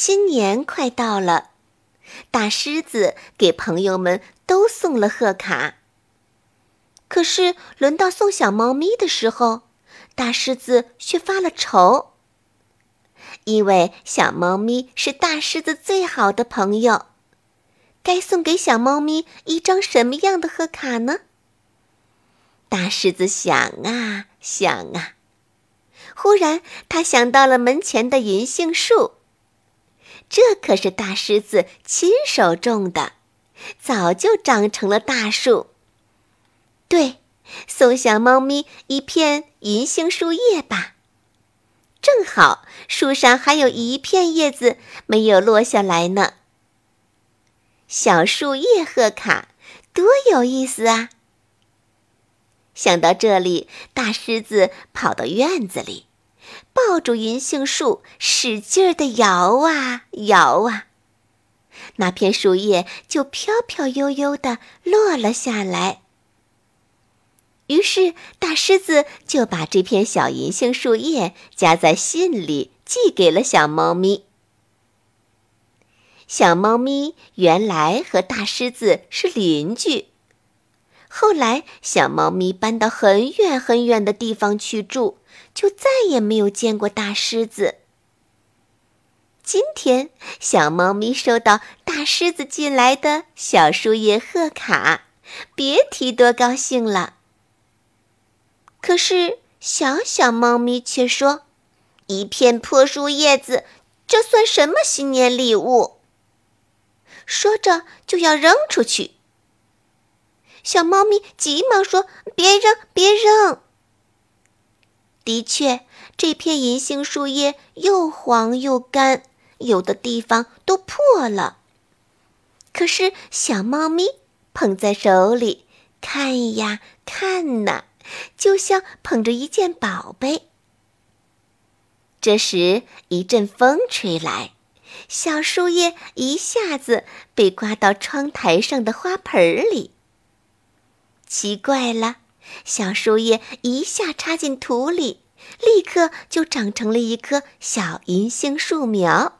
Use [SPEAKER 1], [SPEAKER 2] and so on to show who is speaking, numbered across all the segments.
[SPEAKER 1] 新年快到了，大狮子给朋友们都送了贺卡。可是轮到送小猫咪的时候，大狮子却发了愁，因为小猫咪是大狮子最好的朋友。该送给小猫咪一张什么样的贺卡呢？大狮子想啊想啊，忽然他想到了门前的银杏树。这可是大狮子亲手种的，早就长成了大树。对，送小猫咪一片银杏树叶吧。正好树上还有一片叶子没有落下来呢。小树叶贺卡，多有意思啊！想到这里，大狮子跑到院子里。抱住银杏树，使劲儿地摇啊摇啊，那片树叶就飘飘悠悠地落了下来。于是，大狮子就把这片小银杏树叶夹在信里，寄给了小猫咪。小猫咪原来和大狮子是邻居，后来小猫咪搬到很远很远的地方去住。就再也没有见过大狮子。今天，小猫咪收到大狮子寄来的小树叶贺卡，别提多高兴了。可是，小小猫咪却说：“一片破树叶子，这算什么新年礼物？”说着就要扔出去。小猫咪急忙说：“别扔，别扔！”的确，这片银杏树叶又黄又干，有的地方都破了。可是小猫咪捧在手里，看呀看呐，就像捧着一件宝贝。这时一阵风吹来，小树叶一下子被刮到窗台上的花盆里。奇怪了。小树叶一下插进土里，立刻就长成了一棵小银杏树苗。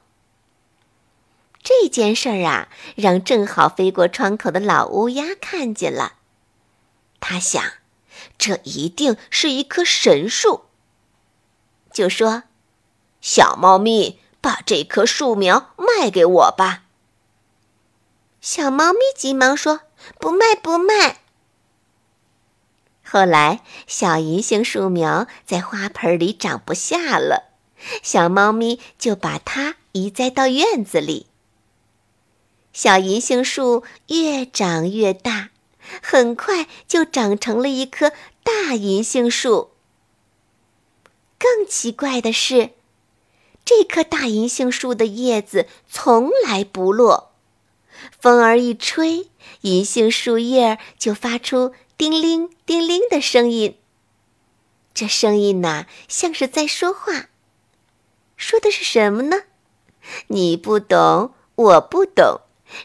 [SPEAKER 1] 这件事儿啊，让正好飞过窗口的老乌鸦看见了。他想，这一定是一棵神树，就说：“小猫咪，把这棵树苗卖给我吧。”小猫咪急忙说：“不卖，不卖。”后来，小银杏树苗在花盆里长不下了，小猫咪就把它移栽到院子里。小银杏树越长越大，很快就长成了一棵大银杏树。更奇怪的是，这棵大银杏树的叶子从来不落，风儿一吹，银杏树叶就发出。叮铃叮铃的声音，这声音呐，像是在说话。说的是什么呢？你不懂，我不懂，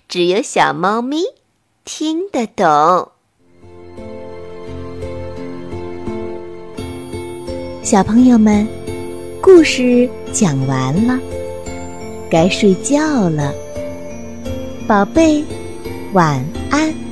[SPEAKER 1] 只有小猫咪听得懂。
[SPEAKER 2] 小朋友们，故事讲完了，该睡觉了，宝贝，晚安。